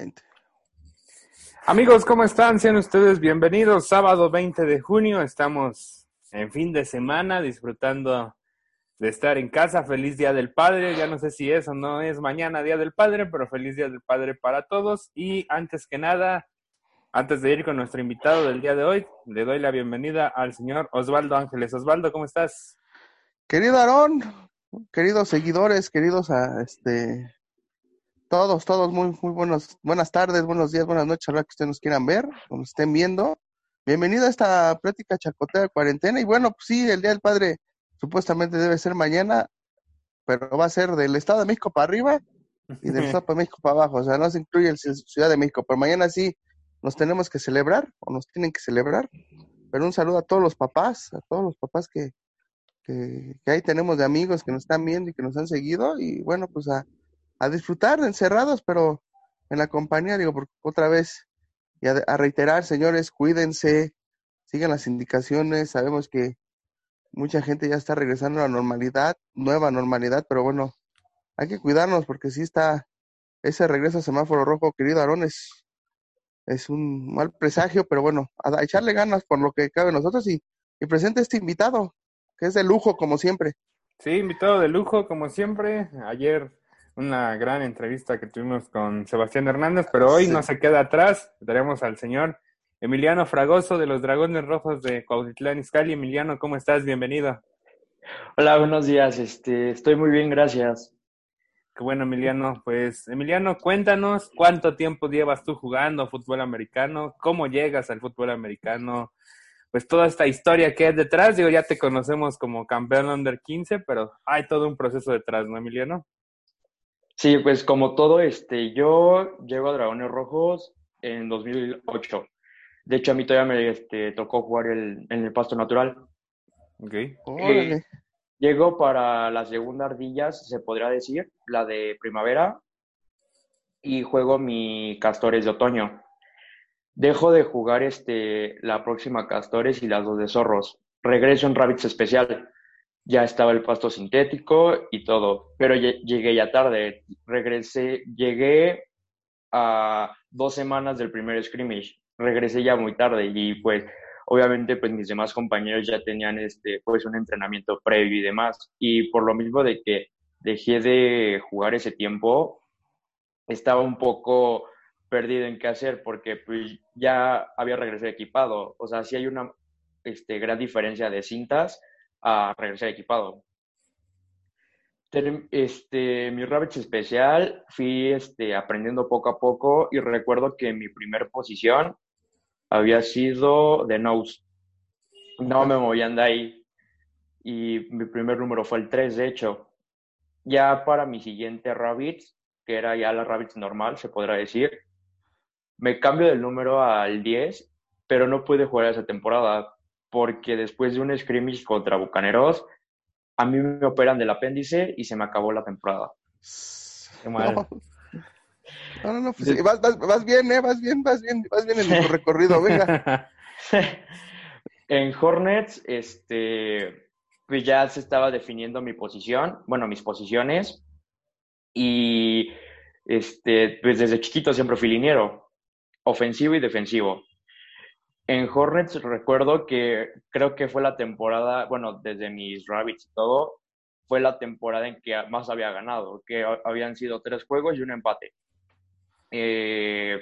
20. Amigos, ¿cómo están? Sean ustedes bienvenidos. Sábado 20 de junio, estamos en fin de semana disfrutando de estar en casa. Feliz Día del Padre. Ya no sé si eso no es mañana Día del Padre, pero feliz Día del Padre para todos. Y antes que nada, antes de ir con nuestro invitado del día de hoy, le doy la bienvenida al señor Osvaldo Ángeles. Osvaldo, ¿cómo estás? Querido Aarón, queridos seguidores, queridos a este todos, todos muy, muy buenos, buenas tardes, buenos días, buenas noches, a la que ustedes nos quieran ver, o nos estén viendo. Bienvenido a esta plática chacotea de cuarentena. Y bueno, pues sí, el Día del Padre supuestamente debe ser mañana, pero va a ser del Estado de México para arriba y del Estado de México para abajo. O sea, no se incluye el Ciudad de México, pero mañana sí nos tenemos que celebrar o nos tienen que celebrar. Pero un saludo a todos los papás, a todos los papás que, que, que ahí tenemos de amigos que nos están viendo y que nos han seguido. Y bueno, pues a a disfrutar encerrados, pero en la compañía, digo, otra vez, y a, a, reiterar, señores, cuídense, sigan las indicaciones, sabemos que mucha gente ya está regresando a la normalidad, nueva normalidad, pero bueno, hay que cuidarnos porque si está ese regreso a semáforo rojo, querido Aarón, es, es un mal presagio, pero bueno, a, a echarle ganas por lo que cabe nosotros y, y presente este invitado, que es de lujo como siempre. Sí, invitado de lujo como siempre. Ayer una gran entrevista que tuvimos con Sebastián Hernández, pero hoy sí. no se queda atrás. Tenemos al señor Emiliano Fragoso de los Dragones Rojos de Cuautitlán Izcalli. Emiliano, ¿cómo estás? Bienvenido. Hola, buenos días. Este, estoy muy bien, gracias. Qué bueno, Emiliano. Pues, Emiliano, cuéntanos cuánto tiempo llevas tú jugando fútbol americano, cómo llegas al fútbol americano, pues toda esta historia que hay detrás. Digo, ya te conocemos como campeón under 15, pero hay todo un proceso detrás, ¿no, Emiliano? Sí, pues como todo, este, yo llego a Dragones Rojos en 2008. De hecho, a mí todavía me este, tocó jugar el, en el pasto natural. Ok. Eh, llego para la segunda ardillas, se podría decir, la de primavera, y juego mi Castores de otoño. Dejo de jugar este, la próxima Castores y las dos de Zorros. Regreso en Rabbits Especial ya estaba el pasto sintético y todo, pero llegué ya tarde, regresé, llegué a dos semanas del primer scrimmage, regresé ya muy tarde y pues obviamente pues mis demás compañeros ya tenían este pues un entrenamiento previo y demás. Y por lo mismo de que dejé de jugar ese tiempo estaba un poco perdido en qué hacer porque pues ya había regresado equipado, o sea, sí hay una este, gran diferencia de cintas a regresar equipado. Este, mi Rabbits especial fui este, aprendiendo poco a poco y recuerdo que mi primer posición había sido de nose. No me movían de ahí. Y mi primer número fue el 3, de hecho. Ya para mi siguiente Rabbits, que era ya la Rabbits normal, se podrá decir, me cambio del número al 10, pero no pude jugar esa temporada porque después de un scrimmage contra Bucaneros, a mí me operan del apéndice y se me acabó la temporada. Qué mal. No, no, no, pues, vas, vas, vas, bien, ¿eh? Vas bien, vas bien, vas bien en tu recorrido, venga. en Hornets, este, pues ya se estaba definiendo mi posición, bueno, mis posiciones, y este, pues desde chiquito siempre fui liniero, ofensivo y defensivo. En Hornets recuerdo que creo que fue la temporada, bueno, desde mis Rabbits y todo, fue la temporada en que más había ganado, que habían sido tres juegos y un empate. Eh,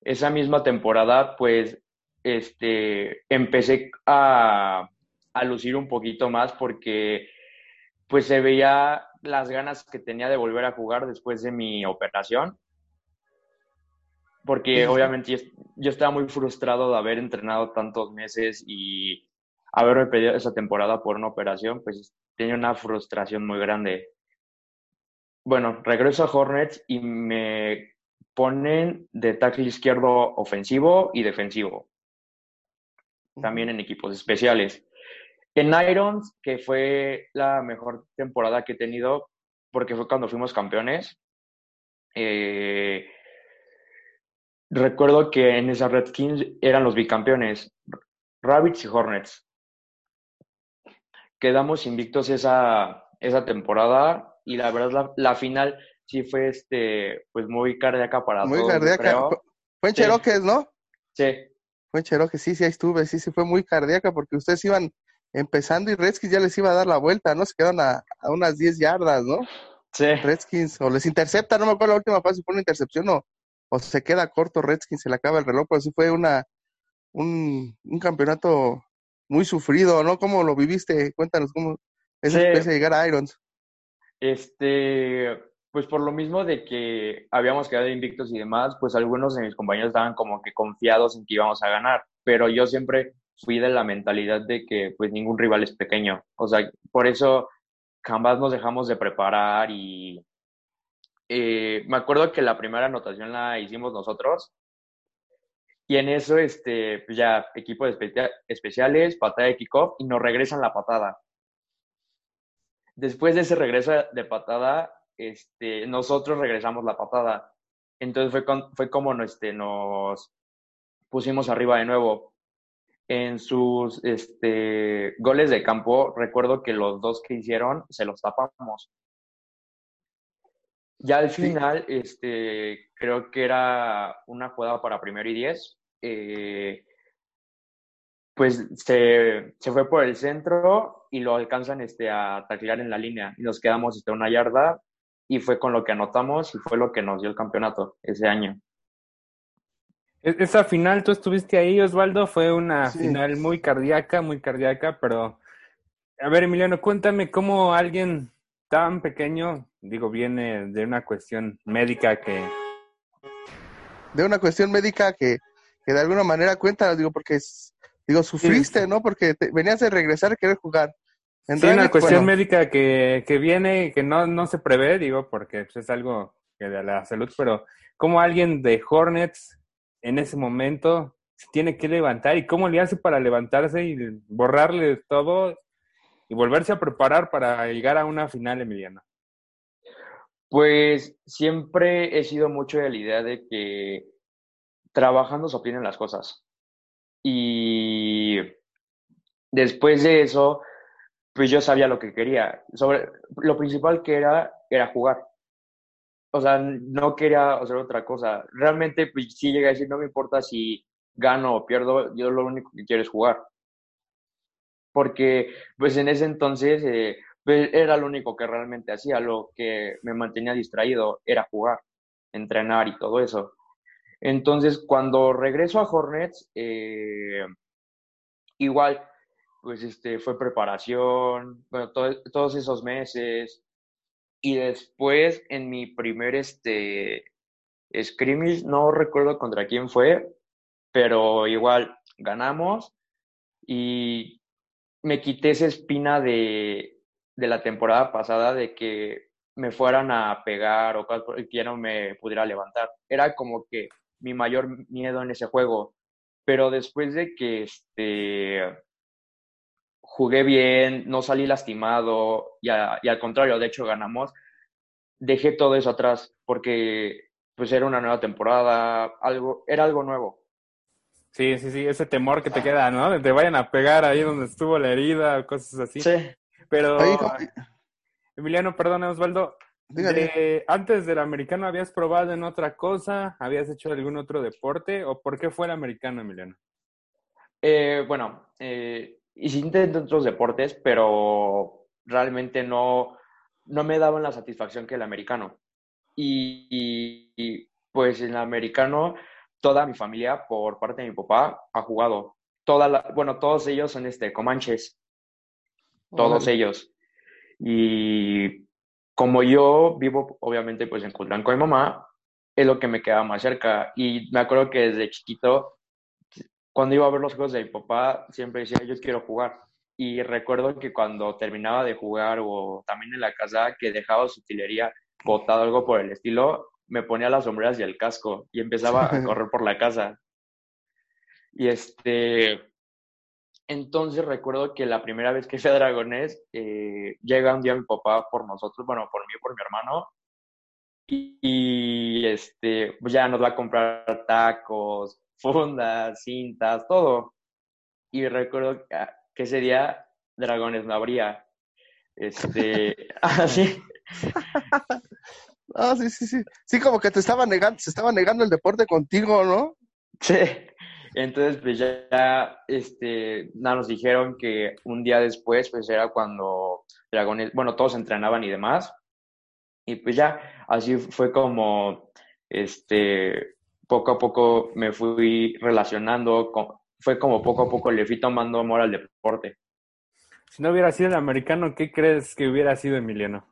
esa misma temporada, pues, este, empecé a, a lucir un poquito más porque, pues, se veía las ganas que tenía de volver a jugar después de mi operación porque obviamente yo, yo, estaba muy frustrado de haber entrenado tantos meses y haberme pedido esa temporada por una operación, pues tenía una frustración muy grande. Bueno, regreso a Hornets y me ponen de tackle izquierdo ofensivo y defensivo, también en equipos especiales. En Irons, que fue la mejor temporada que he tenido, porque fue cuando fuimos campeones, eh, Recuerdo que en esa Redskins eran los bicampeones, Rabbits y Hornets. Quedamos invictos esa, esa temporada y la verdad la, la, final sí fue este, pues muy cardíaca para Muy todos, yo cardíaca. creo. Fue- en Sí. Cheroques, ¿no? Sí, Fue en Cherokee, sí, sí, ahí estuve, sí, sí, fue muy cardíaca porque ustedes iban empezando y Redskins ya les iba a dar la vuelta, ¿no? Se quedaron a, a unas 10 yardas, ¿no? sí. Redskins, o les intercepta, no me acuerdo la última fase, fue una intercepción o, o se queda corto Redskins, se le acaba el reloj, pero sí fue una, un, un campeonato muy sufrido, ¿no? ¿Cómo lo viviste? Cuéntanos cómo esa Sí. experiencia de llegar a Irons. Este, pues por lo mismo de que habíamos quedado invictos y demás, pues algunos de mis compañeros estaban como que confiados en que íbamos a ganar, pero yo siempre fui de la mentalidad de que pues ningún rival es pequeño, o sea, por eso jamás nos dejamos de preparar y eh, me acuerdo que la primera anotación la hicimos nosotros y en eso, este, pues ya equipo de especia- especiales, patada de kickoff y nos regresan la patada después de ese regreso de patada, este, nosotros regresamos la patada. Entonces fue, fue como este, nos pusimos arriba de nuevo. En sus este, goles de campo, recuerdo que los dos que hicieron se los tapamos. Ya al Sí. final, este, creo que era una jugada para primero y diez. eh, pues se, se fue por el centro y lo alcanzan este, a taclear en la línea y nos quedamos este, una yarda y fue con lo que anotamos y fue lo que nos dio el campeonato ese año. E- Esa final, tú estuviste ahí, Osvaldo, fue una Sí. final muy cardíaca, muy cardíaca, pero a ver, Emiliano, cuéntame cómo alguien tan pequeño, digo, viene de una cuestión médica que De una cuestión médica que, que de alguna manera cuéntanos, digo, porque es, digo, sufriste, ¿no? Porque te- venías de regresar a querer jugar. En Sí, una cuestión bueno, médica que, que viene que no, no se prevé, digo, porque pues, es algo que de la salud, pero cómo alguien de Hornets en ese momento se tiene que levantar y cómo le hace para levantarse y borrarle todo y volverse a preparar para llegar a una final, Emiliano. Pues siempre he sido mucho de la idea de que trabajando se obtienen las cosas. Y después de eso, pues yo sabía lo que quería. Sobre, lo principal que era, era jugar. O sea, no quería hacer otra cosa. Realmente, pues sí llegué a decir, no me importa si gano o pierdo, yo lo único que quiero es jugar. Porque, pues en ese entonces, eh, pues, era lo único que realmente hacía, lo que me mantenía distraído era jugar, entrenar y todo eso. Entonces, cuando regreso a Hornets, eh, igual, pues este, fue preparación, bueno, to- todos esos meses. Y después, en mi primer este, scrimmage, no recuerdo contra quién fue, pero igual ganamos y me quité esa espina de, de la temporada pasada de que me fueran a pegar o que ya no me pudiera levantar. Era como que mi mayor miedo en ese juego. Pero después de que este, jugué bien, no salí lastimado y al contrario, de hecho ganamos, dejé todo eso atrás porque pues era una nueva temporada, algo, era algo nuevo. Sí, sí, sí, ese temor que te queda, ¿no? De te vayan a pegar ahí donde estuvo la herida, cosas así. Sí. Pero, Oye, ¿cómo- Emiliano, perdona, Osvaldo, de- antes del americano, ¿habías probado en otra cosa? ¿Habías hecho algún otro deporte? ¿O por qué fue el americano, Emiliano? Eh, bueno, eh, hice intenté otros deportes, pero realmente no, no me daban la satisfacción que el americano. Y, y- y, pues en el americano, toda mi familia, por parte de mi papá, ha jugado. Toda la, bueno, todos ellos son este, comanches, todos ellos. Y como yo vivo, obviamente, pues en Cutlán con mi mamá, es lo que me quedaba más cerca. Y me acuerdo que desde chiquito cuando iba a ver los juegos de mi papá, siempre decía, yo quiero jugar. Y recuerdo que cuando terminaba de jugar o también en la casa, que dejaba su utilería botado algo por el estilo, me ponía las sombreras y el casco y empezaba a correr por la casa. Y este, entonces recuerdo que la primera vez que fui a Dragones, eh, llega un día mi papá por nosotros, bueno, por mí y por mi hermano, y, y, este, pues ya nos va a comprar tacos, fundas, cintas, todo. Y recuerdo que, que ese día Dragones no habría. Este, así. Ah, sí, sí, sí. Sí, como que te estaba negando, se estaba negando el deporte contigo, ¿no? Sí. Entonces, pues ya, este, nada, nos dijeron que un día después, pues era cuando Dragones, bueno, todos entrenaban y demás. Y pues ya, así fue como, este, poco a poco me fui relacionando, con, fue como poco a poco le fui tomando amor al deporte. Si no hubiera sido el americano, ¿qué crees que hubiera sido Emiliano?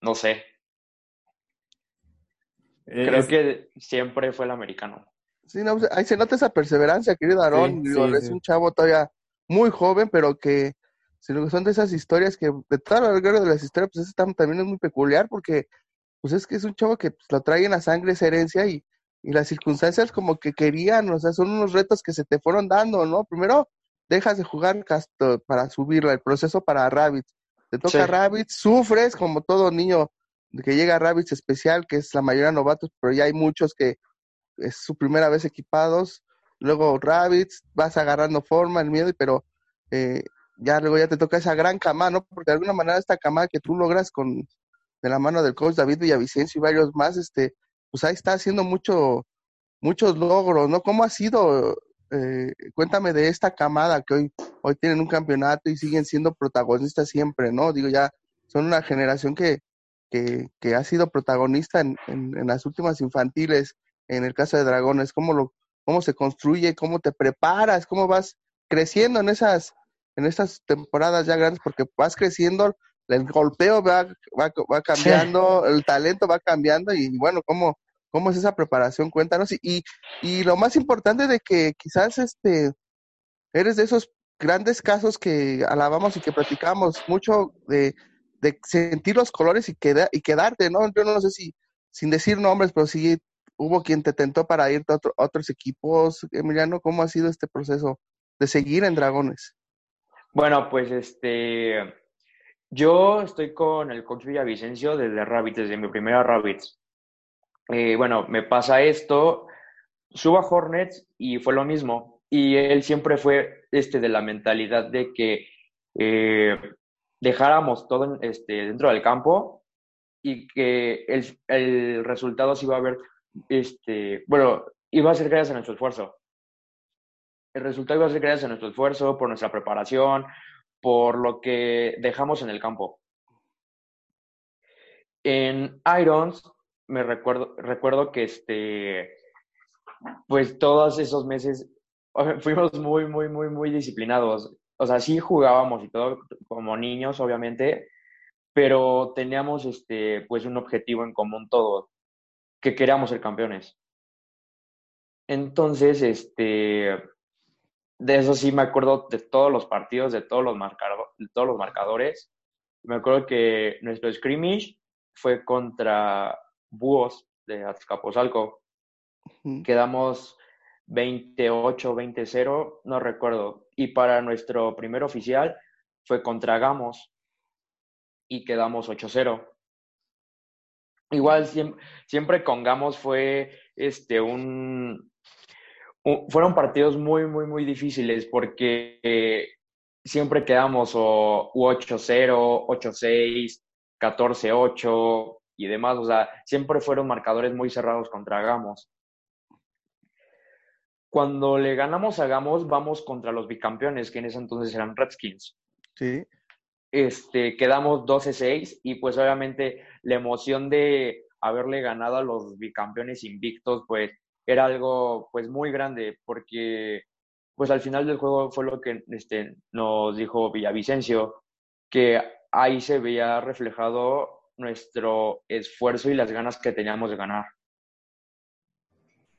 No sé. Creo Es- que siempre fue el americano. Sí, no, pues, ahí se nota esa perseverancia, querido Aarón. Sí, sí, es sí. un chavo todavía muy joven, pero que si lo que son de esas historias que, de toda la larga de las historias, pues ese tam- también es muy peculiar porque, pues es que es un chavo que pues, lo trae en la sangre esa herencia y, y las circunstancias como que querían, o sea, son unos retos que se te fueron dando, ¿no? Primero dejas de jugar casto para subirla, el proceso para Rabbids. Te toca Sí. Rabbids, sufres como todo niño que llega a Rabbids especial, que es la mayoría novatos, pero ya hay muchos que es su primera vez equipados, luego Rabbits, vas agarrando forma, el miedo, pero eh, ya luego ya te toca esa gran cama, ¿no? Porque de alguna manera esta cama que tú logras con de la mano del coach David Villavicencio y varios más, este, pues ahí está haciendo mucho, muchos logros, ¿no? ¿Cómo ha sido? Eh, cuéntame de esta camada que hoy, hoy tienen un campeonato y siguen siendo protagonistas siempre, ¿no? Digo, ya son una generación que, que, que ha sido protagonista en, en, en las últimas infantiles, en el caso de Dragones, cómo lo, cómo se construye, cómo te preparas, cómo vas creciendo en esas, en estas temporadas ya grandes, porque vas creciendo, el golpeo va, va, va cambiando, el talento va cambiando, y bueno, cómo, cómo es esa preparación, cuéntanos, y, y, y lo más importante de que quizás este eres de esos grandes casos que alabamos y que platicamos mucho de, de sentir los colores y, queda, y quedarte, ¿no? Yo no sé si, sin decir nombres, pero sí hubo quien te tentó para irte a, otro, a otros equipos. Emiliano, ¿cómo ha sido este proceso de seguir en Dragones? Bueno, pues este, yo estoy con el coach Villavicencio desde Rabbits, desde mi primera Rabbits. Eh, bueno, me pasa esto, subo a Hornets y fue lo mismo. Y él siempre fue este, de la mentalidad de que eh, dejáramos todo este, dentro del campo y que el, el resultado se iba a ver, este, bueno, iba a ser gracias a nuestro esfuerzo. El resultado iba a ser gracias a nuestro esfuerzo, por nuestra preparación, por lo que dejamos en el campo. En Irons, me recuerdo, recuerdo que este, pues todos esos meses fuimos muy, muy, muy, muy disciplinados. O sea, sí jugábamos y todo como niños, obviamente, pero teníamos este, pues un objetivo en común todos, que queríamos ser campeones. Entonces, este, de eso sí me acuerdo de todos los partidos, de todos los, marcado, de todos los marcadores. Me acuerdo que nuestro scrimmage fue contra Búhos de Azcapotzalco. Quedamos 28, 20-0, no recuerdo. Y para nuestro primer oficial fue contra Gamos y quedamos 8-0. Igual siempre, siempre, con Gamos fue este, un, fueron partidos muy, muy, muy difíciles porque eh, siempre quedamos o 8-0, 8-6, 14-8 y demás. O sea, siempre fueron marcadores muy cerrados contra Gamos. Cuando le ganamos a Gamos, vamos contra los bicampeones, que en ese entonces eran Redskins. Sí. Este, quedamos 12-6 y pues obviamente la emoción de haberle ganado a los bicampeones invictos, pues era algo pues muy grande porque pues al final del juego fue lo que este, nos dijo Villavicencio, que ahí se veía reflejado nuestro esfuerzo y las ganas que teníamos de ganar.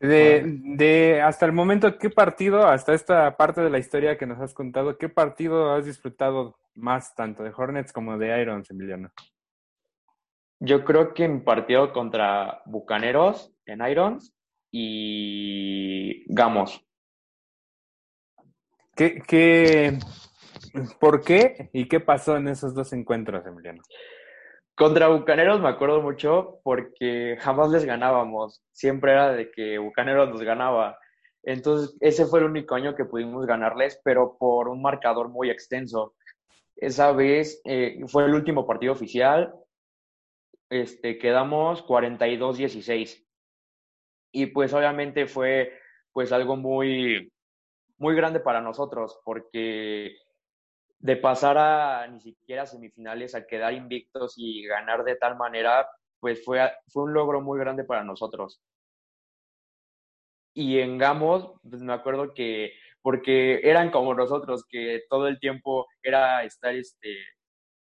De, de, hasta el momento, ¿qué partido, hasta esta parte de la historia que nos has contado, qué partido has disfrutado más, tanto de Hornets como de Irons, Emiliano? Yo creo que mi partido contra Bucaneros en Irons y Gamos. ¿Qué, qué, ¿Por qué y qué pasó en esos dos encuentros, Emiliano? Contra Bucaneros me acuerdo mucho porque jamás les ganábamos. Siempre era de que Bucaneros nos ganaba. Entonces, ese fue el único año que pudimos ganarles, pero por un marcador muy extenso. Esa vez eh, fue el último partido oficial. este, quedamos 42-16. Y pues obviamente fue pues algo muy, muy grande para nosotros, porque de pasar a ni siquiera semifinales, a quedar invictos y ganar de tal manera, pues fue, fue un logro muy grande para nosotros. Y en Gamos, pues me acuerdo que, porque eran como nosotros, que todo el tiempo era estar este,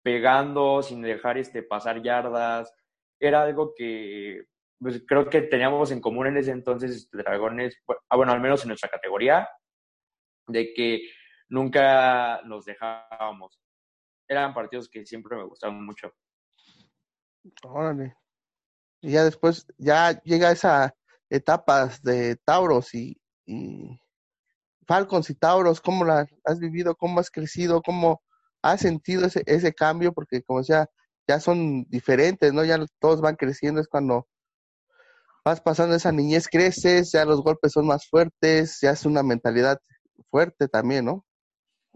pegando sin dejar este, pasar yardas, era algo que pues, creo que teníamos en común en ese entonces este, Dragones, ah, bueno, al menos en nuestra categoría, de que nunca nos dejábamos. Eran partidos que siempre me gustaban mucho. Órale. Y ya después, ya llega esa etapa de Tauros y, y Falcons y Tauros, ¿cómo la has vivido? ¿Cómo has crecido? ¿Cómo has sentido ese, ese cambio? Porque como decía, ya son diferentes, ¿no? Ya todos van creciendo, es cuando vas pasando esa niñez, creces, ya los golpes son más fuertes, ya es una mentalidad fuerte también, ¿no?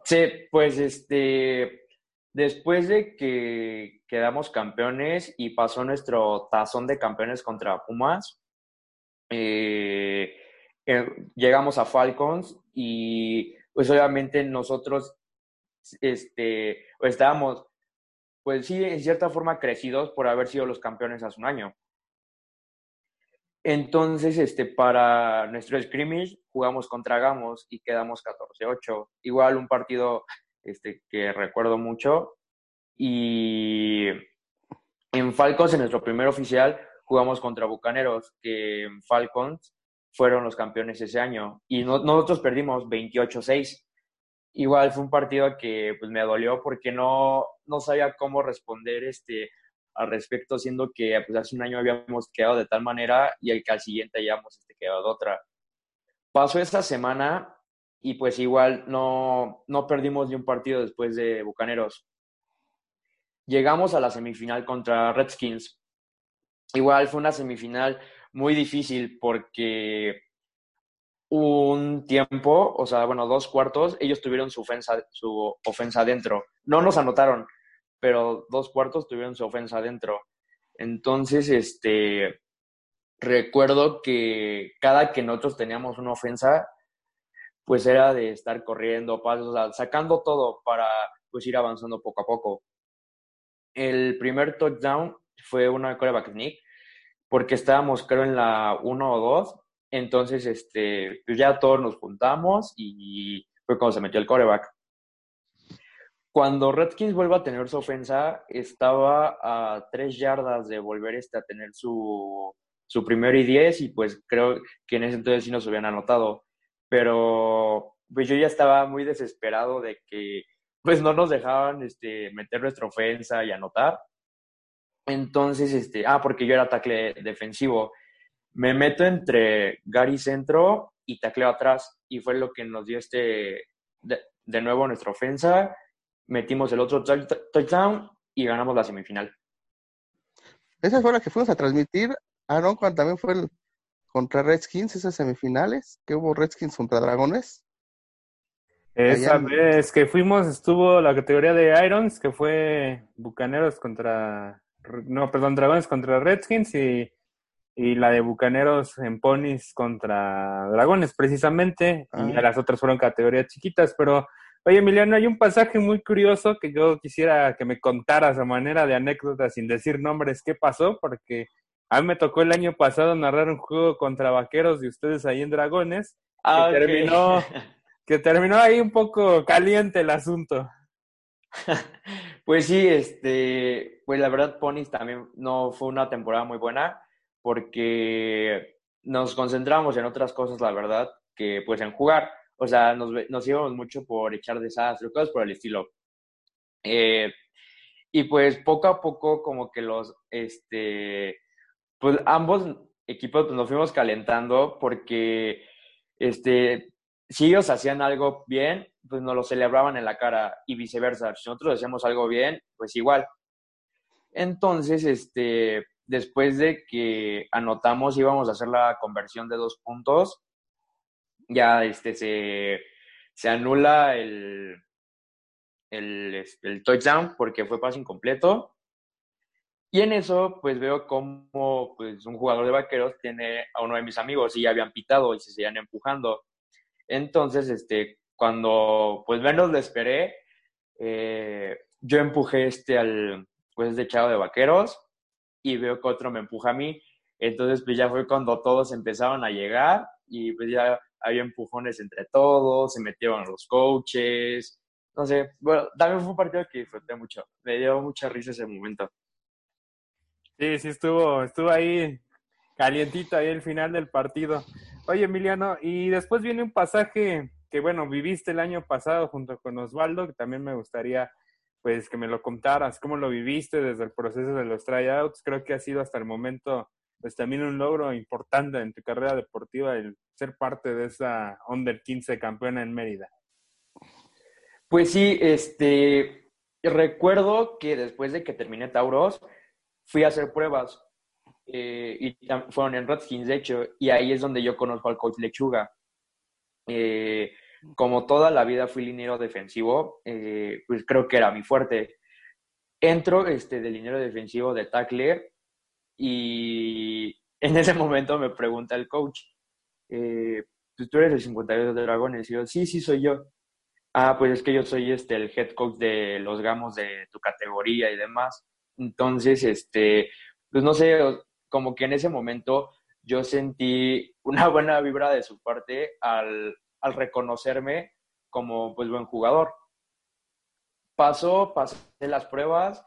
Sí, pues este, después de que quedamos campeones y pasó nuestro tazón de campeones contra Pumas, eh, llegamos a Falcons y pues obviamente nosotros este, estábamos pues sí, en cierta forma crecidos por haber sido los campeones hace un año. Entonces, este, para nuestro scrimmage jugamos contra Gamos y quedamos 14-8. Igual un partido este, que recuerdo mucho. Y en Falcons, en nuestro primer oficial, jugamos contra Bucaneros, que en Falcons fueron los campeones ese año. Y nosotros perdimos 28-6 igual fue un partido que pues me dolió porque no, no sabía cómo responder este, al respecto, siendo que pues, hace un año habíamos quedado de tal manera y el que al siguiente hayamos este, quedado otra. Pasó esta semana y pues igual no, no perdimos ni un partido después de Bucaneros. Llegamos a la semifinal contra Redskins. Igual fue una semifinal muy difícil porque un tiempo, o sea, bueno, dos cuartos, ellos tuvieron su ofensa, su ofensa dentro. No nos anotaron, pero dos cuartos tuvieron su ofensa dentro. Entonces, este, recuerdo que cada que nosotros teníamos una ofensa, pues era de estar corriendo, pasos, sacando todo para pues ir avanzando poco a poco. El primer touchdown fue una coreback sneak, porque estábamos creo en la 1 o 2 entonces, este, pues ya todos nos juntamos y fue cuando se metió el coreback. Cuando Redskins vuelve a tener su ofensa, estaba a tres yardas de volver este a tener su, su primer y diez y pues creo que en ese entonces sí nos habían anotado. Pero pues yo ya estaba muy desesperado de que pues no nos dejaban este, meter nuestra ofensa y anotar. Entonces, este, ah, porque yo era tackle defensivo me meto entre Gary Centro y tacleo atrás y fue lo que nos dio este de, nuevo nuestra ofensa. Metimos el otro touchdown y ganamos la semifinal. Esa fue la que fuimos a transmitir, Aaron, cuando también fue el, contra Redskins, esas semifinales, que hubo Redskins contra Dragones. Esa vez que fuimos estuvo la categoría de Irons, que fue Bucaneros contra, no, perdón, Dragones contra Redskins y y la de Bucaneros en Ponis contra Dragones, precisamente, y ah. las otras fueron categorías chiquitas, pero oye Emiliano, hay un pasaje muy curioso que yo quisiera que me contaras a manera de anécdota sin decir nombres, ¿qué pasó? Porque a mí me tocó el año pasado narrar un juego contra Vaqueros y ustedes ahí en Dragones, ah, que, terminó, que terminó ahí un poco caliente el asunto. Pues sí, este, pues la verdad Ponis también no fue una temporada muy buena porque nos concentramos en otras cosas, la verdad, que pues en jugar. O sea, nos, nos íbamos mucho por echar desastres, cosas por el estilo. Eh, y pues poco a poco como que los, este, pues ambos equipos pues, nos fuimos calentando porque, este, si ellos hacían algo bien, pues nos lo celebraban en la cara y viceversa. Si nosotros hacíamos algo bien, pues igual. Entonces, este, después de que anotamos íbamos a hacer la conversión de dos puntos, ya este, se, se anula el, el, este, el touchdown porque fue pase incompleto. Y en eso, pues veo como pues, un jugador de vaqueros tiene a uno de mis amigos y ya habían pitado y se seguían empujando. Entonces, este, cuando pues menos lo esperé, eh, yo empujé este al, pues, de chavo de vaqueros y veo que otro me empuja a mí. Entonces, pues ya fue cuando todos empezaron a llegar y pues ya había empujones entre todos, se metieron los coaches. No sé, bueno, también fue un partido que disfruté mucho. Me dio mucha risa ese momento. Sí, sí, estuvo, estuvo ahí calientito ahí el final del partido. Oye, Emiliano, y después viene un pasaje que, bueno, viviste el año pasado junto con Osvaldo, que también me gustaría, pues, que me lo contaras, cómo lo viviste desde el proceso de los tryouts. Creo que ha sido hasta el momento, pues, también un logro importante en tu carrera deportiva el ser parte de esa Under 15 campeona en Mérida. Pues sí, este, recuerdo que después de que terminé Tauros, fui a hacer pruebas eh, y fueron en Redskins, de hecho, y ahí es donde yo conozco al coach Lechuga. Eh, como toda la vida fui liniero defensivo, eh, pues creo que era mi fuerte. Entro este, de liniero defensivo de tackle y en ese momento me pregunta el coach, pues tú eres el 52 de Dragones. Y yo, sí, sí, soy yo. Ah, pues es que yo soy este, el head coach de los gamos de tu categoría y demás. Entonces, este, pues no sé, como que en ese momento yo sentí una buena vibra de su parte al, al reconocerme como pues buen jugador. Pasó, pasé las pruebas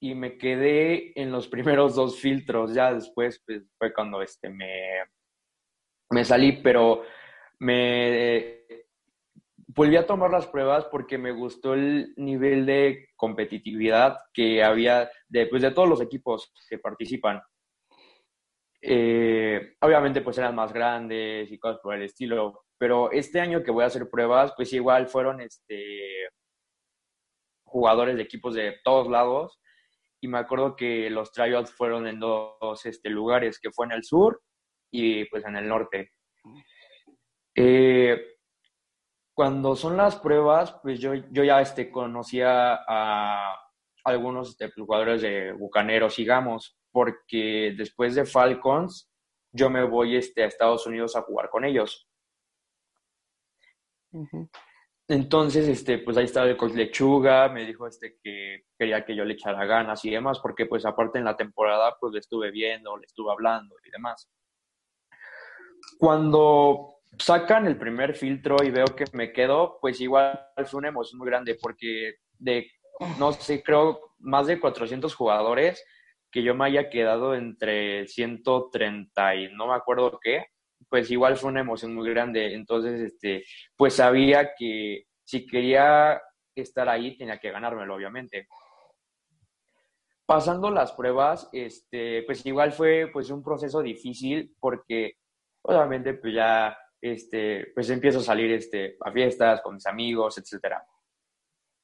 y me quedé en los primeros dos filtros. Ya después pues, fue cuando este, me, me salí, pero me volví a tomar las pruebas porque me gustó el nivel de competitividad que había de, pues, de todos los equipos que participan. Eh, obviamente pues eran más grandes y cosas por el estilo, pero este año que voy a hacer pruebas, pues igual fueron este, jugadores de equipos de todos lados y me acuerdo que los tryouts fueron en dos este, lugares, que fue en el sur y pues en el norte. Eh, cuando son las pruebas, pues yo, yo ya este, conocía a algunos este, jugadores de Bucaneros, digamos, porque después de Falcons, yo me voy este, a Estados Unidos a jugar con ellos. Entonces, este, pues ahí estaba el coach Lechuga, me dijo este, que quería que yo le echara ganas y demás, porque pues aparte en la temporada, pues le estuve viendo, le estuve hablando y demás. Cuando sacan el primer filtro y veo que me quedo, pues igual fue una emoción muy grande porque de, no sé, creo más de 400 jugadores que yo me haya quedado entre 130 y no me acuerdo qué, pues igual fue una emoción muy grande. Entonces, este, pues sabía que si quería estar ahí tenía que ganármelo, obviamente. Pasando las pruebas, este, pues igual fue pues un proceso difícil porque obviamente pues ya este, pues empiezo a salir este, a fiestas con mis amigos, etc.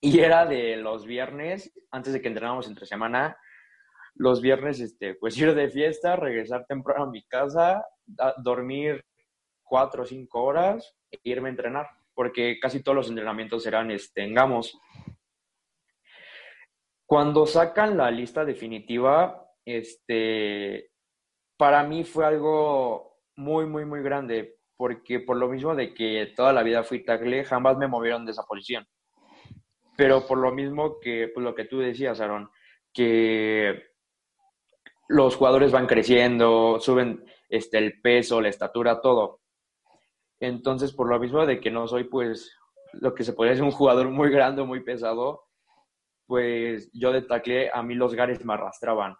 Y era de los viernes, antes de que entrenáramos entre semana, los viernes, este, pues ir de fiesta, regresar temprano a mi casa, dormir cuatro o cinco horas e irme a entrenar, porque casi todos los entrenamientos eran este, en Gamos. Cuando sacan la lista definitiva, este, para mí fue algo muy, muy, muy grande, porque por lo mismo de que toda la vida fui tackle, jamás me movieron de esa posición. Pero por lo mismo que pues, lo que tú decías, Aaron, que los jugadores van creciendo, suben este, el peso, la estatura, todo. Entonces, por lo mismo de que no soy, pues, lo que se podría decir un jugador muy grande, muy pesado, pues yo de tackle, a mí los gares me arrastraban.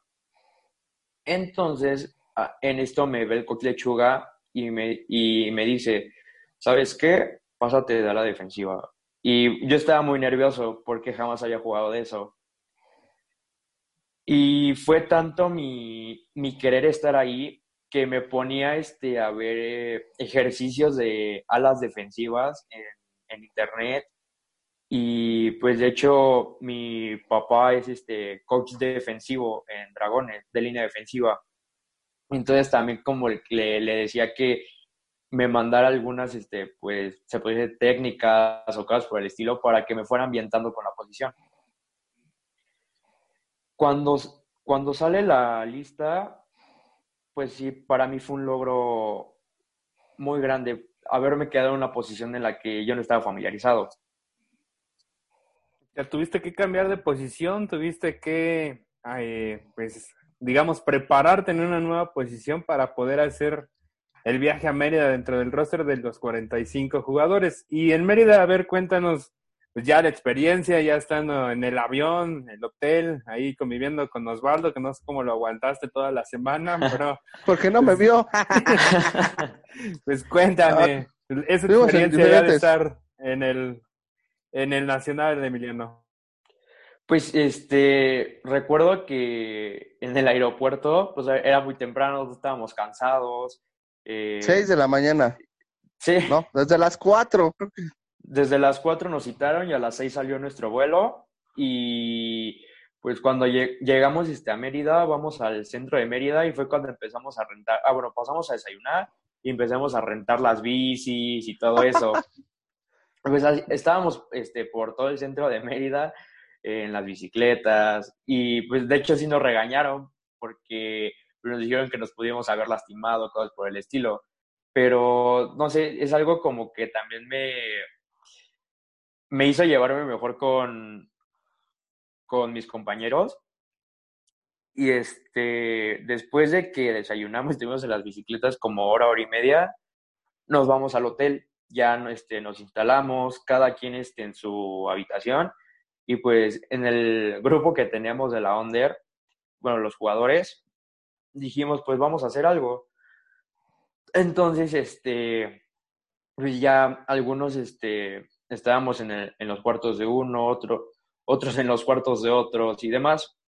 Entonces, en esto me ve el coach lechuga y me, y me dice, ¿sabes qué? Pásate de la defensiva. Y yo estaba muy nervioso porque jamás había jugado de eso. Y fue tanto mi, mi querer estar ahí que me ponía este, a ver eh, ejercicios de alas defensivas en, internet. Y pues de hecho mi papá es este coach defensivo en Dragones, de línea defensiva. Entonces también como le, le decía que me mandara algunas, este, pues, se puede decir técnicas o cosas por el estilo para que me fuera ambientando con la posición. Cuando cuando sale la lista, pues sí, para mí fue un logro muy grande haberme quedado en una posición en la que yo no estaba familiarizado. Ya tuviste que cambiar de posición, tuviste que, pues, digamos, prepararte en una nueva posición para poder hacer el viaje a Mérida dentro del roster de los 45 jugadores. Y en Mérida, a ver, cuéntanos, pues ya la experiencia, ya estando en el avión, el hotel, ahí conviviendo con Osvaldo, que no sé cómo lo aguantaste toda la semana, pero... Porque no me vio. pues cuéntame, ah, esa experiencia ya de estar en el en el Nacional de Emiliano? Pues este, recuerdo que en el aeropuerto, pues era muy temprano, estábamos cansados. Eh, Seis de la mañana. Sí. No, desde las cuatro. Desde las cuatro nos citaron y a las seis salió nuestro vuelo. Y pues cuando llegamos este, a Mérida, vamos al centro de Mérida y fue cuando empezamos a rentar, ah, bueno, pasamos a desayunar y empezamos a rentar las bicis y todo eso. pues estábamos este, por todo el centro de Mérida en las bicicletas y pues de hecho sí nos regañaron porque nos dijeron que nos podíamos haber lastimado, cosas por el estilo. Pero no sé, es algo como que también me, me hizo llevarme mejor con, con mis compañeros. Y este, después de que desayunamos, estuvimos en las bicicletas como hora, hora y media, nos vamos al hotel ya este, nos instalamos, cada quien esté en su habitación y pues en el grupo que teníamos de la Onder, bueno, los jugadores, dijimos pues vamos a hacer algo. Entonces, este, pues ya algunos este, estábamos en, el, en los cuartos de uno, otro, otros en los cuartos de otros y demás.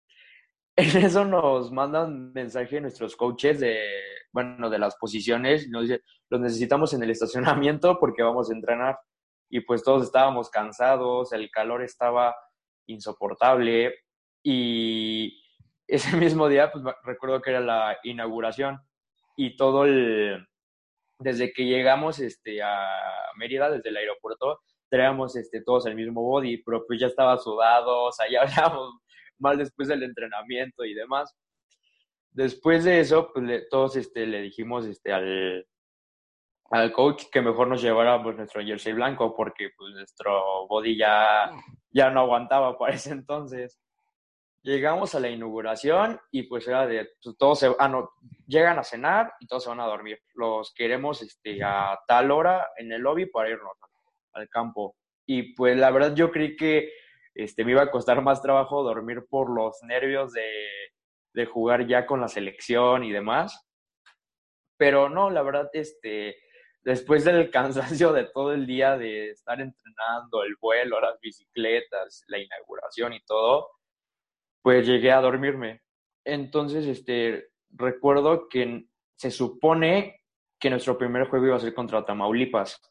En eso nos mandan mensaje nuestros coaches de, bueno, de las posiciones, nos dice, los necesitamos en el estacionamiento porque vamos a entrenar. Y pues todos estábamos cansados, el calor estaba insoportable y ese mismo día, pues recuerdo que era la inauguración y todo el, desde que llegamos este, a Mérida, desde el aeropuerto, traíamos este, todos el mismo body, pero pues ya estaba sudado, o sea, ya hablábamos mal después del entrenamiento y demás. Después de eso, pues todos este, le dijimos este, al, al coach que mejor nos llevara pues, nuestro jersey blanco porque pues, nuestro body ya, ya no aguantaba para ese entonces. Llegamos a la inauguración y pues era de pues, todos ah, no, llegan a cenar y todos se van a dormir. Los queremos este, a tal hora en el lobby para irnos al campo. Y pues la verdad yo creí que este, me iba a costar más trabajo dormir por los nervios de, de jugar ya con la selección y demás. Pero no, la verdad, este, después del cansancio de todo el día de estar entrenando, el vuelo, las bicicletas, la inauguración y todo, pues llegué a dormirme. Entonces, este, recuerdo que se supone que nuestro primer juego iba a ser contra Tamaulipas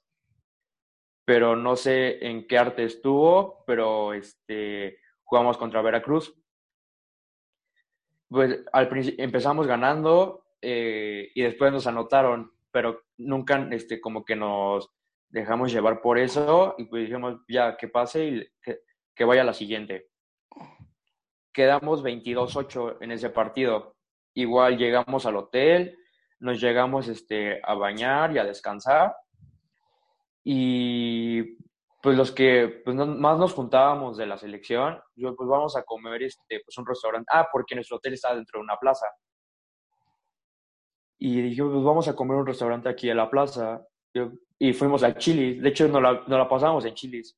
pero no sé en qué arte estuvo, pero este, jugamos contra Veracruz. Pues al empezamos ganando eh, y después nos anotaron, pero nunca este, como que nos dejamos llevar por eso y pues dijimos ya que pase y que, vaya a la siguiente. Quedamos 22-8 en ese partido. Igual llegamos al hotel, nos llegamos este, a bañar y a descansar y pues los que pues, más nos juntábamos de la selección, yo pues vamos a comer este, pues un restaurante. Ah, porque nuestro hotel está dentro de una plaza. Y dije, pues vamos a comer un restaurante aquí en la plaza. y fuimos a Chili's. De hecho, nos la, nos la pasamos en Chili's.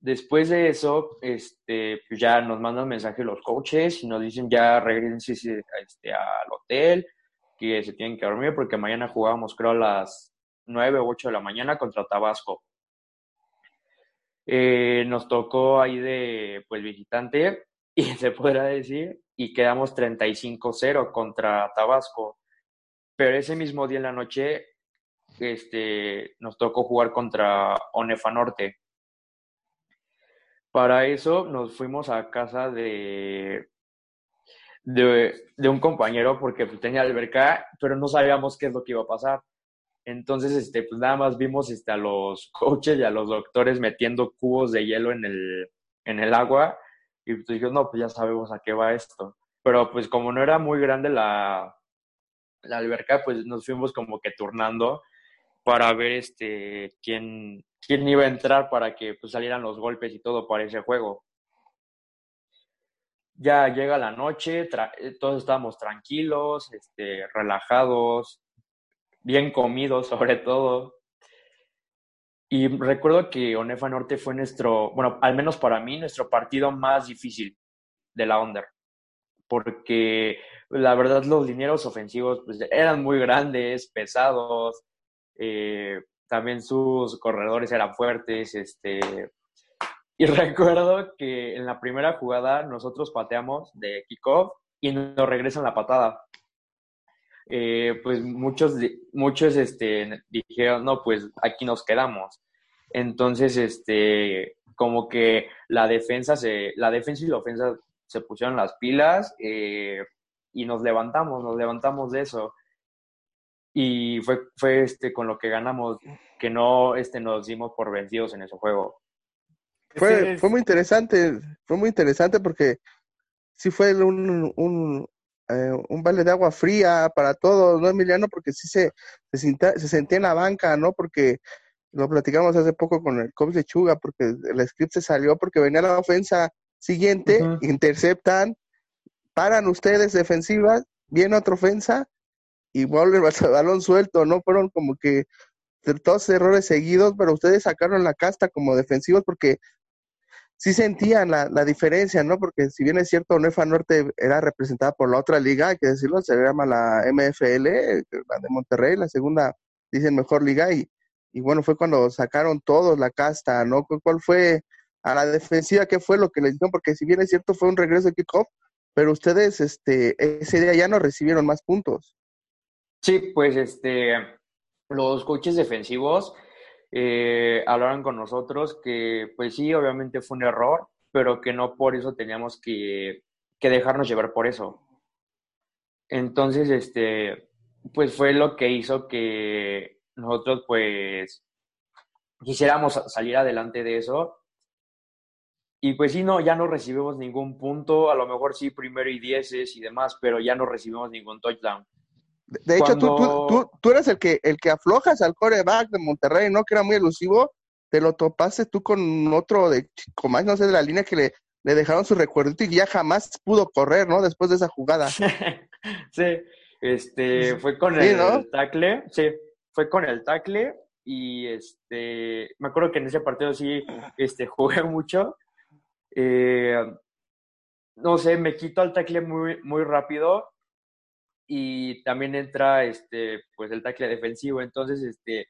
Después de eso, este, pues ya nos mandan mensaje los coaches y nos dicen ya regresen este, al hotel, que se tienen que dormir porque mañana jugábamos creo a las 9 o 8 de la mañana contra Tabasco. Eh, nos tocó ahí de pues visitante y se podrá decir y quedamos 35-0 contra Tabasco. Pero ese mismo día en la noche este, nos tocó jugar contra Onefa Norte. Para eso nos fuimos a casa de, de, de un compañero porque tenía alberca, pero no sabíamos qué es lo que iba a pasar. Entonces, este, pues nada más vimos este, a los coaches y a los doctores metiendo cubos de hielo en el, en el agua Y pues no, pues ya sabemos a qué va esto. Pero pues como no era muy grande la, la alberca, pues nos fuimos como que turnando para ver este quién, quién iba a entrar para que pues, salieran los golpes y todo para ese juego. Ya llega la noche, eh, todos estábamos tranquilos, este, relajados, bien comidos sobre todo. Y recuerdo que Onefa Norte fue nuestro, bueno, al menos para mí, nuestro partido más difícil de la Under. Porque la verdad los linieros ofensivos pues, eran muy grandes, pesados, eh, también sus corredores eran fuertes, este, y recuerdo que en la primera jugada nosotros pateamos de kickoff y nos regresan la patada. Eh, pues muchos, muchos este, dijeron, no, pues aquí nos quedamos. Entonces, este, como que la defensa, se, la defensa y la ofensa se pusieron las pilas eh, y nos levantamos, nos levantamos de eso. Y fue, fue este, con lo que ganamos, que no este, nos dimos por vencidos en ese juego. Fue, fue muy interesante, fue muy interesante porque sí fue un, un, eh, un vale de agua fría para todos, ¿no, Emiliano? Porque sí se, se, se sentía en la banca, ¿no? Porque lo platicamos hace poco con el coach Lechuga, porque el script se salió porque venía la ofensa siguiente, interceptan, paran ustedes defensivas, viene otra ofensa y vuelve el balón suelto, ¿no? Fueron como que todos errores seguidos, pero ustedes sacaron la casta como defensivos porque sí sentían la, la, diferencia, ¿no? Porque si bien es cierto, Nefa Norte era representada por la otra liga, hay que decirlo, se llama la MFL, la de Monterrey, la segunda, dicen mejor liga, y, y bueno, fue cuando sacaron todos la casta, ¿no? ¿Cuál fue a la defensiva? ¿Qué fue lo que le dijeron? Porque si bien es cierto, fue un regreso de kickoff, pero ustedes este, ese día ya no recibieron más puntos. Sí, pues este, los coches defensivos eh, hablaron con nosotros que pues sí, obviamente fue un error, pero que no por eso teníamos que, que dejarnos llevar por eso. Entonces, este, pues fue lo que hizo que nosotros pues quisiéramos salir adelante de eso. Y pues sí, no, ya no recibimos ningún punto, a lo mejor sí primero y dieces y demás, pero ya no recibimos ningún touchdown. De hecho, tú, tú, tú, eres el que, el que aflojas al coreback de Monterrey, ¿no? Que era muy elusivo. Te lo topaste tú con otro de chico más, no sé, de la línea que le, le dejaron su recuerdo y ya jamás pudo correr, ¿no? Después de esa jugada. sí, este, fue con el tackle, sí, fue con el tackle y este, me acuerdo que en ese partido sí, este, jugué mucho. Eh, no sé, me quito al tackle muy, muy rápido y también entra este, pues el tackle defensivo. Entonces, este,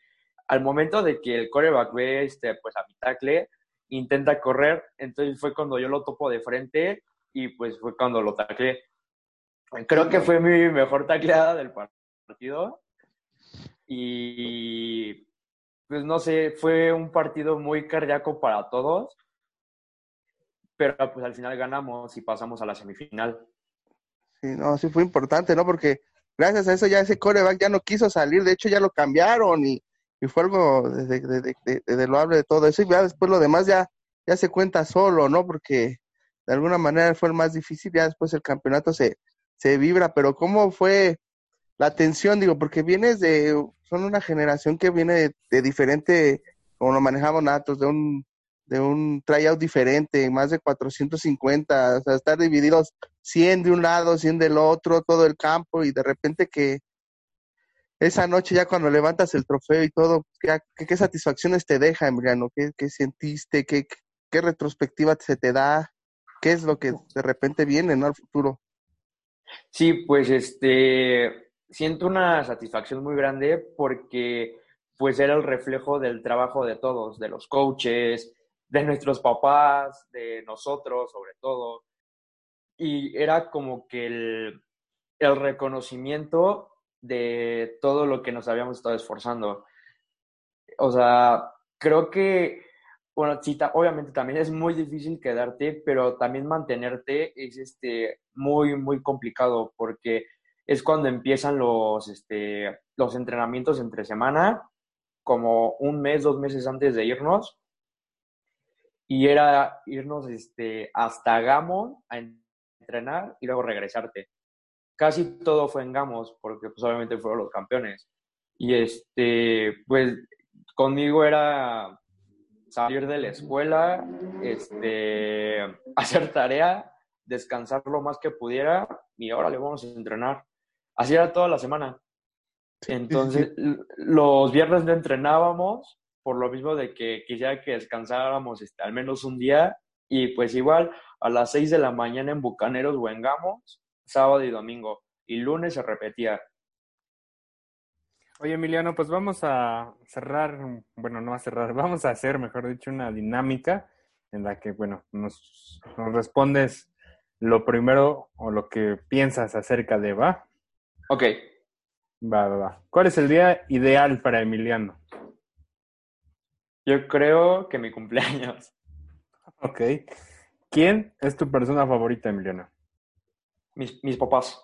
al momento de que el coreback ve este, pues a mi tackle, intenta correr, entonces fue cuando yo lo topo de frente y pues fue cuando lo taclé. Creo que fue mi mejor tacleada del partido y pues no sé, fue un partido muy cardíaco para todos, pero pues al final ganamos y pasamos a la semifinal. Sí, no, sí fue importante, ¿no? Porque gracias a eso ya ese coreback ya no quiso salir, de hecho ya lo cambiaron y, y fue algo de, de, de, loable de todo eso y ya después lo demás ya, ya se cuenta solo, ¿no? Porque de alguna manera fue el más difícil, ya después el campeonato se, se vibra, pero ¿cómo fue la tensión? Digo, porque vienes de, son una generación que viene de, diferente, como lo manejamos Natos, de un de un tryout diferente, más de 450, o sea, estar divididos 100 de un lado, 100 del otro, todo el campo y de repente que esa noche ya cuando levantas el trofeo y todo, ¿qué, satisfacciones te deja, Emiliano? ¿Qué, qué sentiste? ¿Qué, ¿Qué retrospectiva se te da? ¿Qué es lo que de repente viene ¿no? al futuro? Sí, pues este, siento una satisfacción muy grande porque pues era el reflejo del trabajo de todos, de los coaches, de nuestros papás, de nosotros sobre todo. Y era como que el, el reconocimiento de todo lo que nos habíamos estado esforzando. O sea, creo que, bueno, sí, obviamente también es muy difícil quedarte, pero también mantenerte es este, muy, muy complicado porque es cuando empiezan los, este, los entrenamientos entre semana, como un mes, dos meses antes de irnos, y era irnos este, hasta Gamos a entrenar y luego regresarte. Casi todo fue en Gamos, porque pues, obviamente fueron los campeones. Y este, pues conmigo era salir de la escuela, este, hacer tarea, descansar lo más que pudiera y ahora le vamos a entrenar. Así era toda la semana. Entonces, los viernes no entrenábamos, por lo mismo de que quisiera que descansáramos este, al menos un día, y pues igual a las 6 de la mañana en Bucaneros o en Gamos, sábado y domingo, y lunes se repetía. Oye, Emiliano, pues vamos a cerrar, bueno, no a cerrar, vamos a hacer, mejor dicho, una dinámica en la que, bueno, nos, nos respondes lo primero o lo que piensas acerca de, ¿va? Ok. Va, va, va. ¿Cuál es el día ideal para Emiliano? Yo creo que mi cumpleaños. Ok. ¿Quién es tu persona favorita, Emiliano? Mis, mis papás.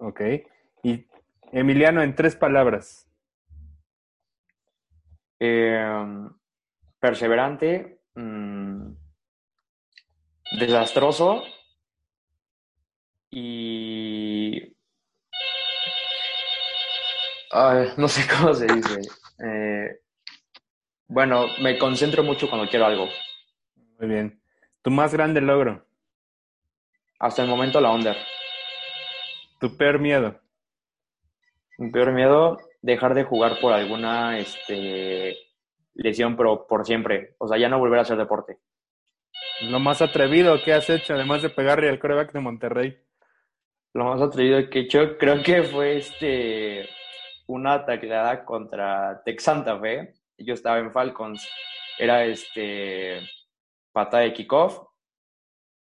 Ok. Y Emiliano, en tres palabras. Eh, perseverante, mmm, desastroso y... Ay, no sé cómo se dice. Eh, bueno, me concentro mucho cuando quiero algo. Muy bien. ¿Tu más grande logro? Hasta el momento la Under. ¿Tu peor miedo? Mi peor miedo, dejar de jugar por alguna este, lesión, pero por siempre. O sea, ya no volver a hacer deporte. Lo más atrevido que has hecho, además de pegarle al coreback de Monterrey. Lo más atrevido que he hecho, creo que fue este una tacleada contra Tex Santa Fe. Yo estaba en Falcons. Era este pata de kickoff.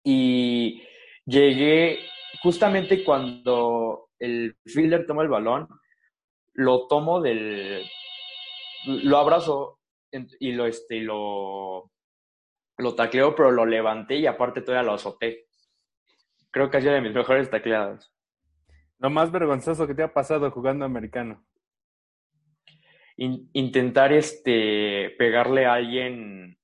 Y llegué justamente cuando el fielder toma el balón, lo tomo del. Lo abrazo y lo, este, lo, lo tacleo, pero lo levanté y aparte todavía lo azoté. Creo que ha sido de mis mejores tacleadas. Lo más vergonzoso que te ha pasado jugando americano. In, intentar este, pegarle a alguien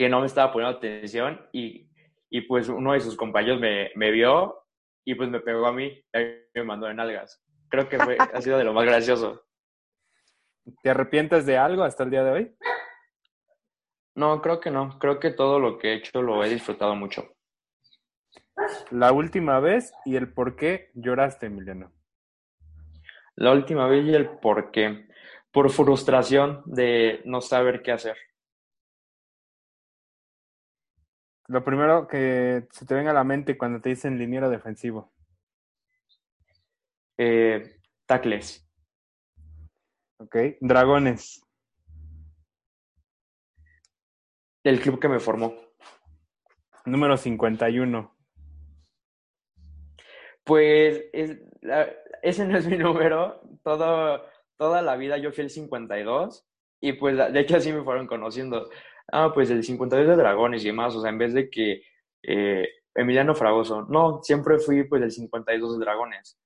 que no me estaba poniendo atención y, y pues uno de sus compañeros me, me, vio y pues me pegó a mí y me mandó en algas. Creo que fue, ha sido de lo más gracioso. ¿Te arrepientes de algo hasta el día de hoy? No, creo que no. Creo que todo lo que he hecho lo he disfrutado mucho. La última vez y el por qué lloraste, Emiliano. La última vez y el por qué. Por frustración de no saber qué hacer. Lo primero que se te venga a la mente cuando te dicen liniero defensivo. Eh, tacles. Ok. Dragones. El club que me formó. Número 51. Pues es, la, ese no es mi número. Todo, toda la vida yo fui el 52 y pues de hecho así me fueron conociendo. Ah, pues el 52 de Dragones y demás. O sea, en vez de que eh, Emiliano Fragoso. No, siempre fui pues el 52 de Dragones.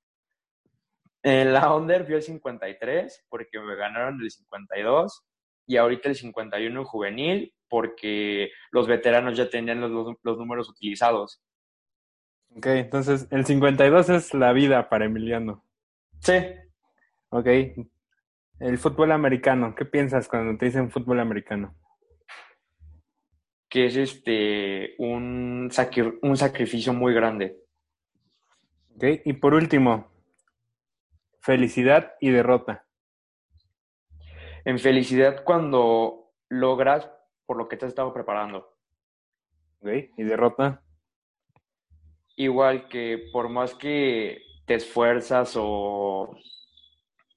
En la Under fui el 53 porque me ganaron el 52 y ahorita el 51 juvenil porque los veteranos ya tenían los, los, números utilizados. Ok, entonces el 52 es la vida para Emiliano. Sí. Ok. El fútbol americano, ¿qué piensas cuando te dicen fútbol americano? Que es este un, sacri un sacrificio muy grande. Ok, y por último, felicidad y derrota. En felicidad cuando logras por lo que te has estado preparando. Ok, ¿y derrota? Igual que por más que te esfuerzas o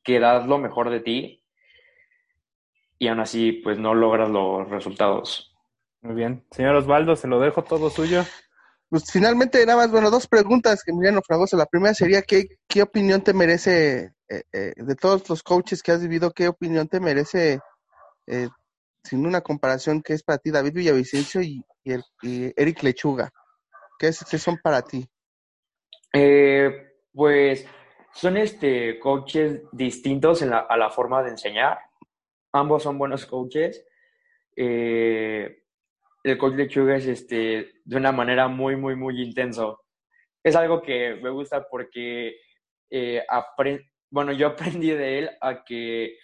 que das lo mejor de ti y aún así pues no logras los resultados. Muy bien. Señor Osvaldo, se lo dejo todo suyo. Pues finalmente nada más, bueno, dos preguntas que Emiliano Fragoso. La primera sería, ¿qué, qué opinión te merece, eh, eh, de todos los coaches que has vivido, qué opinión te merece eh, sin una comparación, que es para ti David Villavicencio y, y, el, y Eric Lechuga? ¿Qué, es, ¿Qué, son para ti? Eh, pues son este, coaches distintos en la, a la forma de enseñar. Ambos son buenos coaches. Eh, el coach Lechuga es este, de una manera muy, muy, muy intenso. Es algo que me gusta porque eh, bueno, yo aprendí de él a que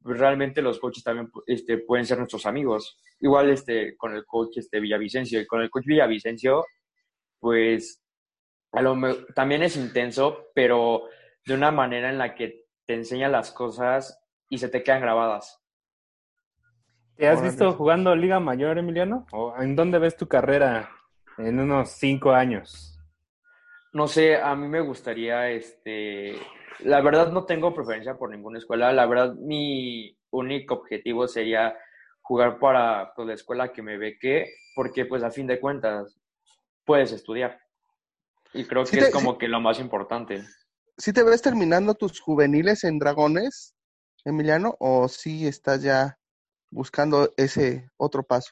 realmente los coaches también este, pueden ser nuestros amigos. Igual este, con el coach este, Villavicencio. Y con el coach Villavicencio, pues a lo, también es intenso, pero de una manera en la que te enseña las cosas y se te quedan grabadas. ¿Te has visto jugando Liga Mayor, Emiliano? ¿O en dónde ves tu carrera en unos cinco años? No sé, a mí me gustaría, este, la verdad no tengo preferencia por ninguna escuela. La verdad, mi único objetivo sería jugar para pues, la escuela que me beque, porque pues a fin de cuentas puedes estudiar. Y creo que es como que lo más importante. ¿Sí te ves terminando tus juveniles en Dragones, Emiliano? ¿O sí estás ya buscando ese otro paso?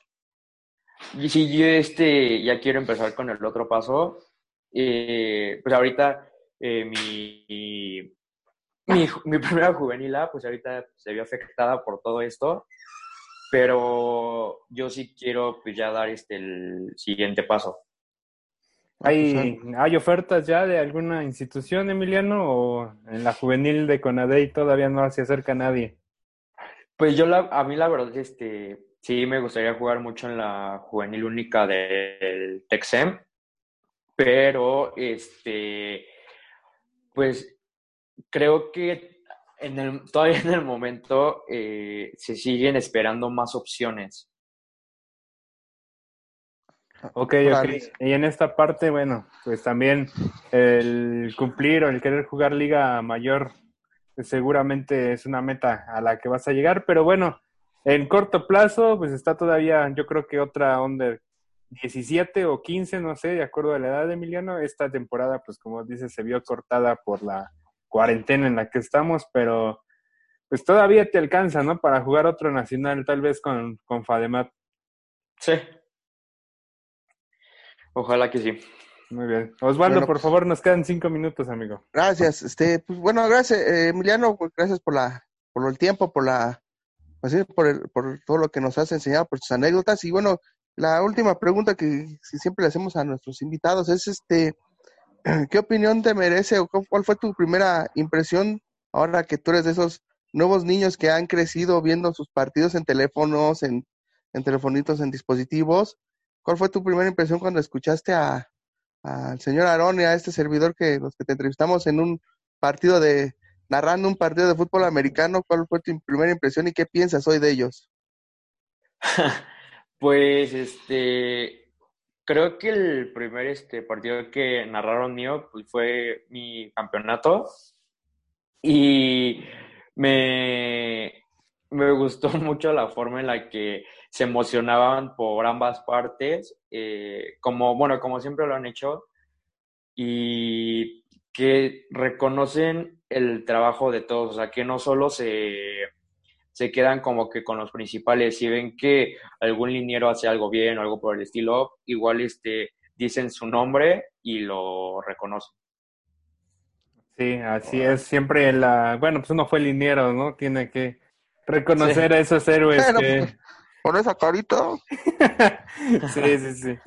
Y si yo este, ya quiero empezar con el otro paso, eh, pues ahorita eh, mi, mi, mi, primera juvenil pues ahorita se vio afectada por todo esto, pero yo sí quiero pues ya dar este el siguiente paso. ¿Hay, ¿Hay ofertas ya de alguna institución, Emiliano, o en la juvenil de Conadey todavía no se acerca nadie? Pues yo, la, a mí la verdad, este, sí me gustaría jugar mucho en la juvenil única del Texem, pero este, pues creo que en el, todavía en el momento eh, se siguen esperando más opciones. Ok, ok. Y en esta parte, bueno, pues también el cumplir o el querer jugar liga mayor seguramente es una meta a la que vas a llegar, pero bueno, en corto plazo, pues está todavía, yo creo que otra onda 17 o 15, no sé, de acuerdo a la edad de Emiliano. Esta temporada, pues como dices, se vio cortada por la cuarentena en la que estamos, pero pues todavía te alcanza, ¿no? Para jugar otro nacional, tal vez con, con Fademat. Sí. Ojalá que sí. Muy bien. Osvaldo, por favor, nos quedan cinco minutos, amigo. Gracias. Este, pues bueno, gracias, eh, Emiliano, pues, gracias por la, por el tiempo, por la, pues, por, el, por todo lo que nos has enseñado, por tus anécdotas. Y bueno, la última pregunta que siempre le hacemos a nuestros invitados es este, ¿qué opinión te merece o cuál fue tu primera impresión ahora que tú eres de esos nuevos niños que han crecido viendo sus partidos en teléfonos, en, en telefonitos, en dispositivos? ¿Cuál fue tu primera impresión cuando escuchaste a, al señor Aarón y a este servidor que los que te entrevistamos en un partido de, narrando un partido de fútbol americano, ¿cuál fue tu primera impresión y qué piensas hoy de ellos? pues este creo que el primer este partido que narraron mío pues, fue mi campeonato y me, me gustó mucho la forma en la que se emocionaban por ambas partes, eh, como, bueno, como siempre lo han hecho, y que reconocen el trabajo de todos, o sea, que no solo se, se quedan como que con los principales, si ven que algún liniero hace algo bien o algo por el estilo, igual este, dicen su nombre y lo reconocen. Sí, así es, siempre la, bueno, pues uno fue liniero, ¿no? Tiene que reconocer a esos héroes que... Con esa carita. sí, sí, sí.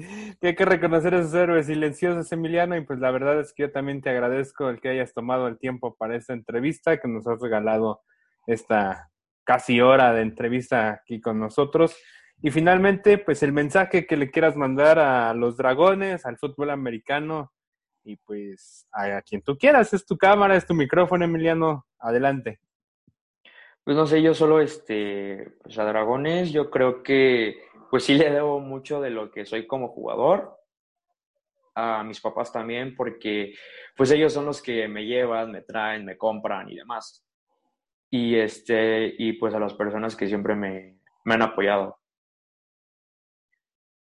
hay que reconocer a esos héroes silenciosos, Emiliano, y pues la verdad es que yo también te agradezco el que hayas tomado el tiempo para esta entrevista, que nos has regalado esta casi hora de entrevista aquí con nosotros. Y finalmente, pues el mensaje que le quieras mandar a los dragones, al fútbol americano y pues a quien tú quieras. Es tu cámara, es tu micrófono, Emiliano. Adelante. Pues no sé, yo solo, este, pues a Dragones, yo creo que, pues sí le debo mucho de lo que soy como jugador, a mis papás también, porque pues ellos son los que me llevan, me traen, me compran y demás. Y este, y pues a las personas que siempre me, me han apoyado.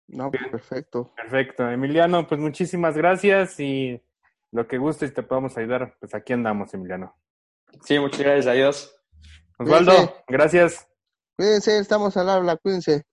No, perfecto. Perfecto. Emiliano, pues muchísimas gracias y lo que gustes te podamos ayudar, pues aquí andamos, Emiliano. Sí, muchas gracias, adiós. Osvaldo, gracias. Cuídense, estamos al habla, cuídense.